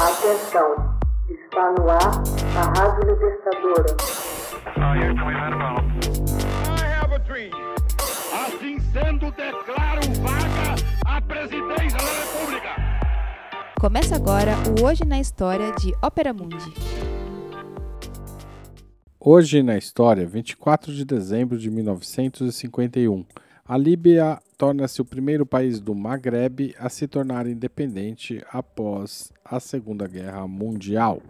Atenção, está no ar a Rádio Libertadora. Assim sendo, declaro vaga a presidência da República. Começa agora o Hoje na História de Ópera Mundi. Hoje na História, 24 de dezembro de 1951. A Líbia torna-se o primeiro país do Maghreb a se tornar independente após a Segunda Guerra Mundial.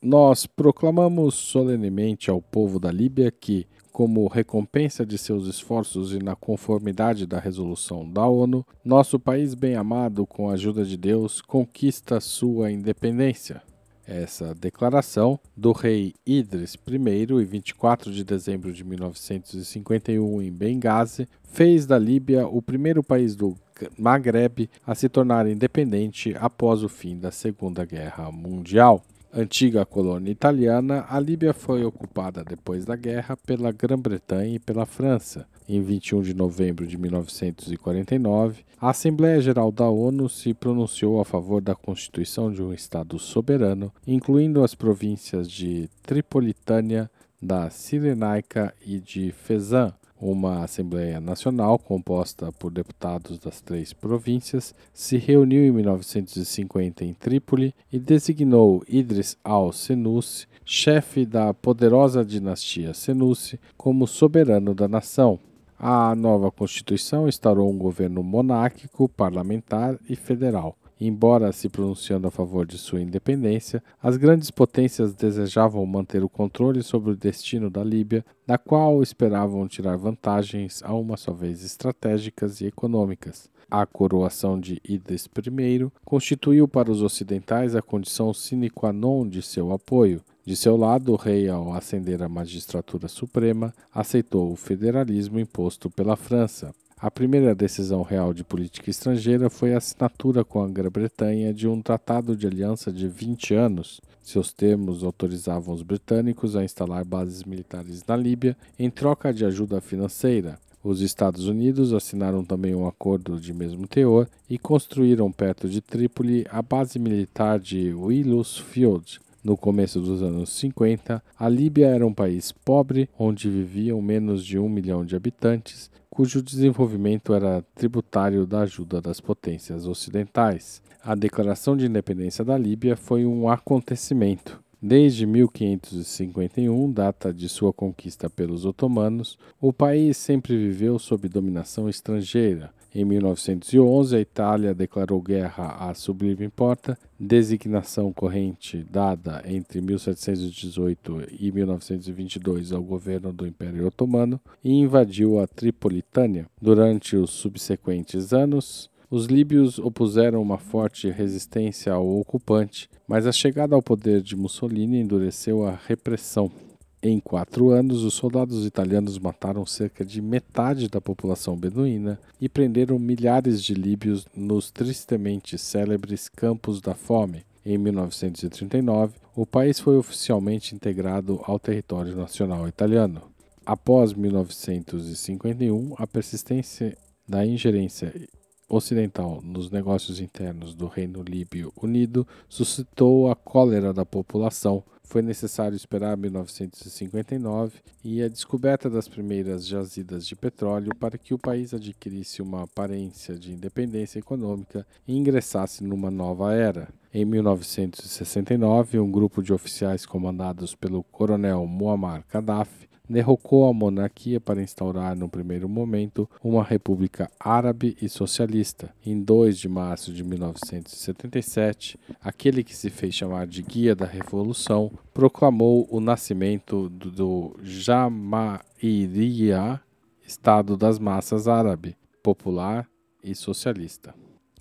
Nós proclamamos solenemente ao povo da Líbia que, como recompensa de seus esforços e na conformidade da resolução da ONU, nosso país bem-amado, com a ajuda de Deus, conquista sua independência. Essa declaração do rei Idris I, em 24 de dezembro de 1951, em Benghazi, fez da Líbia o primeiro país do Maghreb a se tornar independente após o fim da Segunda Guerra Mundial. Antiga colônia italiana, a Líbia foi ocupada depois da guerra pela Grã-Bretanha e pela França. Em 21 de novembro de 1949, a Assembleia Geral da ONU se pronunciou a favor da constituição de um Estado soberano, incluindo as províncias de Tripolitânia, da Cirenaica e de Fezzan, uma Assembleia Nacional, composta por deputados das três províncias, se reuniu em 1950 em Trípoli e designou Idris al-Senussi, chefe da poderosa dinastia Senussi, como soberano da nação. A nova Constituição instaurou um governo monárquico, parlamentar e federal. Embora se pronunciando a favor de sua independência, as grandes potências desejavam manter o controle sobre o destino da Líbia, da qual esperavam tirar vantagens a uma só vez estratégicas e econômicas. A coroação de Idris I constituiu para os ocidentais a condição sine qua non de seu apoio. De seu lado, o rei, ao ascender à magistratura suprema, aceitou o federalismo imposto pela França. A primeira decisão real de política estrangeira foi a assinatura com a Grã-Bretanha de um tratado de aliança de 20 anos. Seus termos autorizavam os britânicos a instalar bases militares na Líbia em troca de ajuda financeira. Os Estados Unidos assinaram também um acordo de mesmo teor e construíram perto de Trípoli a base militar de Willows Field. No começo dos anos 50, a Líbia era um país pobre onde viviam menos de um milhão de habitantes cujo desenvolvimento era tributário da ajuda das potências ocidentais. A declaração de independência da Líbia foi um acontecimento. Desde 1551, data de sua conquista pelos otomanos, o país sempre viveu sob dominação estrangeira. Em 1911, a Itália declarou guerra à Sublime Porta, designação corrente dada entre 1718 e 1922 ao governo do Império Otomano, e invadiu a Tripolitânia. Durante os subsequentes anos, os líbios opuseram uma forte resistência ao ocupante, mas a chegada ao poder de Mussolini endureceu a repressão. Em quatro anos, os soldados italianos mataram cerca de metade da população beduína e prenderam milhares de líbios nos tristemente célebres Campos da Fome. Em 1939, o país foi oficialmente integrado ao território nacional italiano. Após 1951, a persistência da ingerência ocidental nos negócios internos do Reino Líbio Unido suscitou a cólera da população. Foi necessário esperar 1959 e a descoberta das primeiras jazidas de petróleo para que o país adquirisse uma aparência de independência econômica e ingressasse numa nova era. Em 1969, um grupo de oficiais comandados pelo coronel Muammar Gaddafi derrocou a monarquia para instaurar, no primeiro momento, uma república árabe e socialista. Em 2 de março de 1977, aquele que se fez chamar de Guia da Revolução proclamou o nascimento do Jamahiriya, Estado das Massas Árabe, popular e socialista.